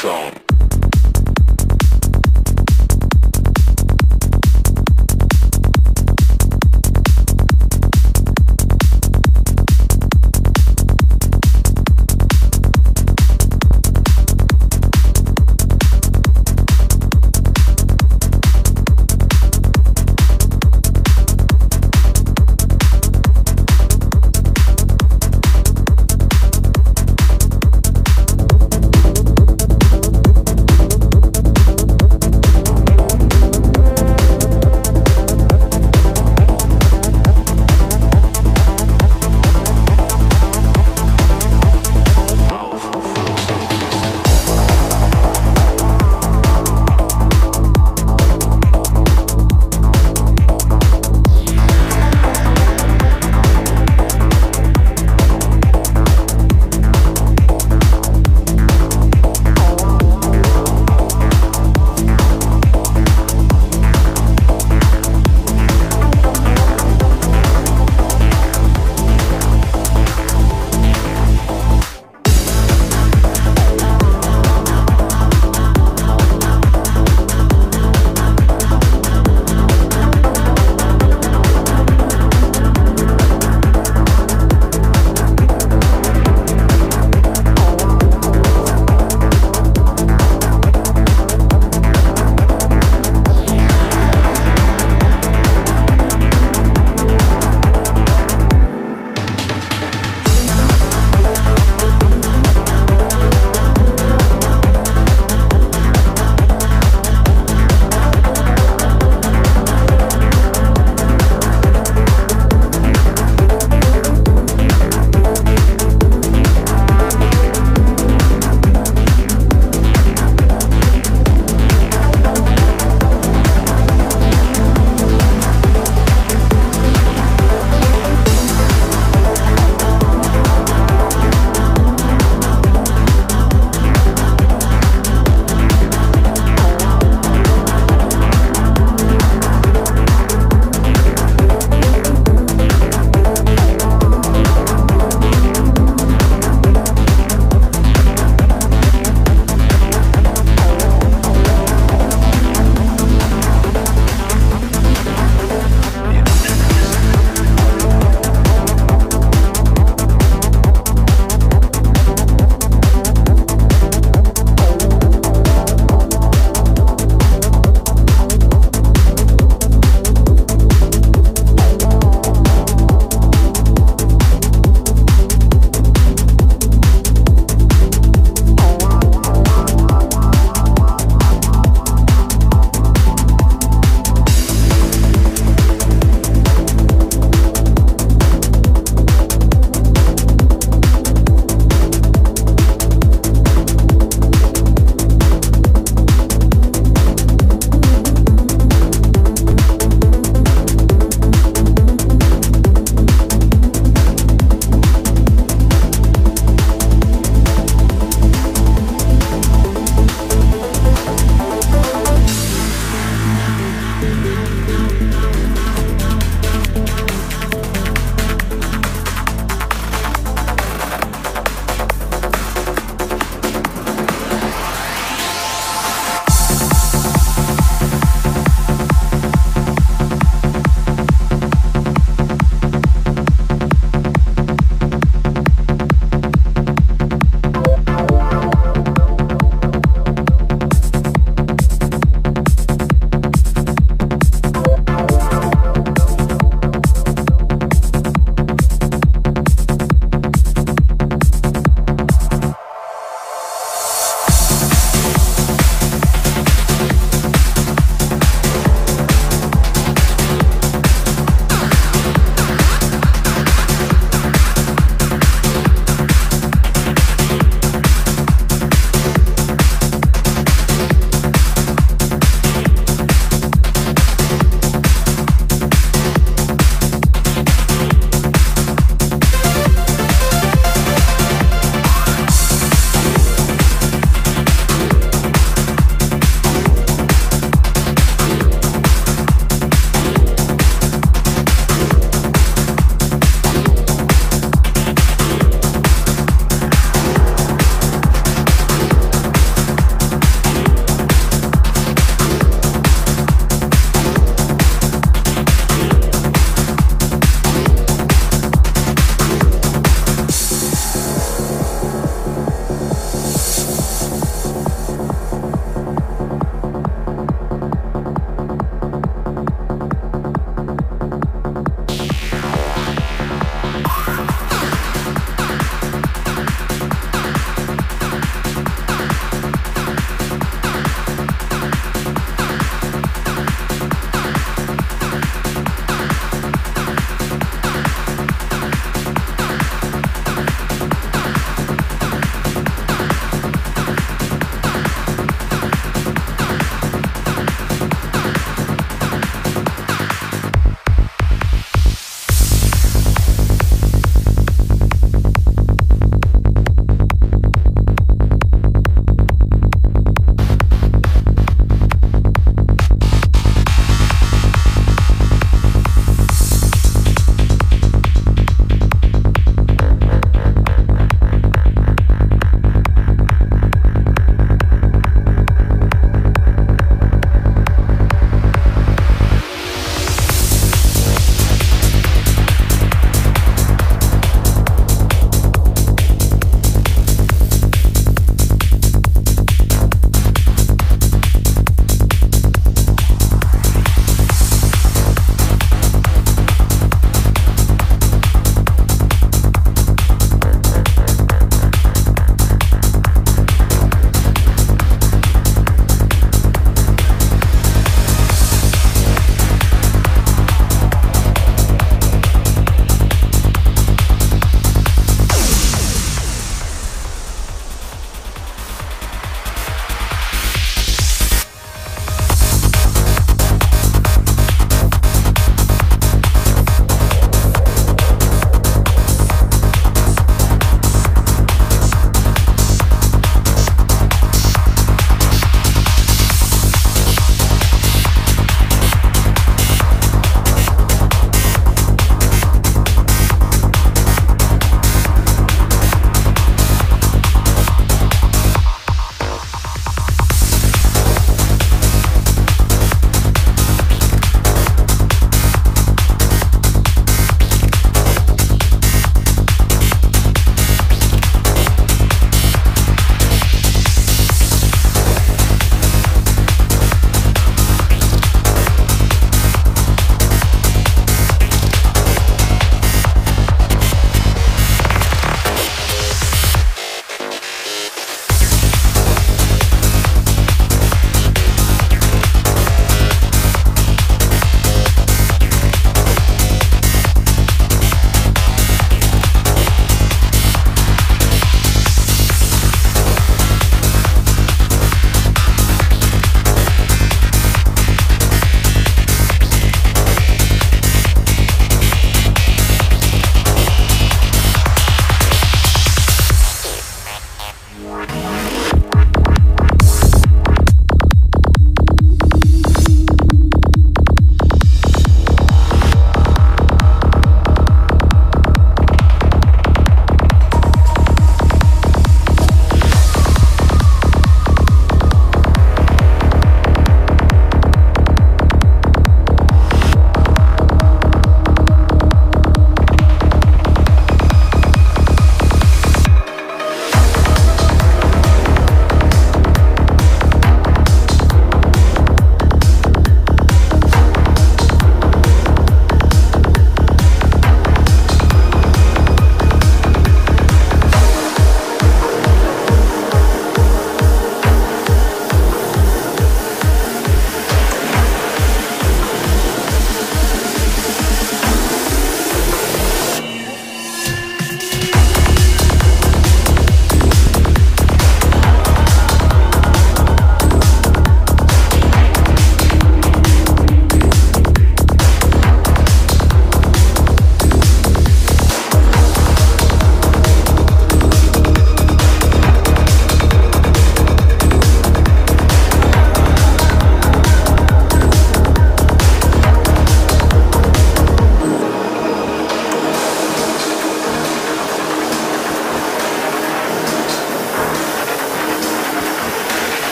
song.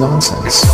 Nonsense.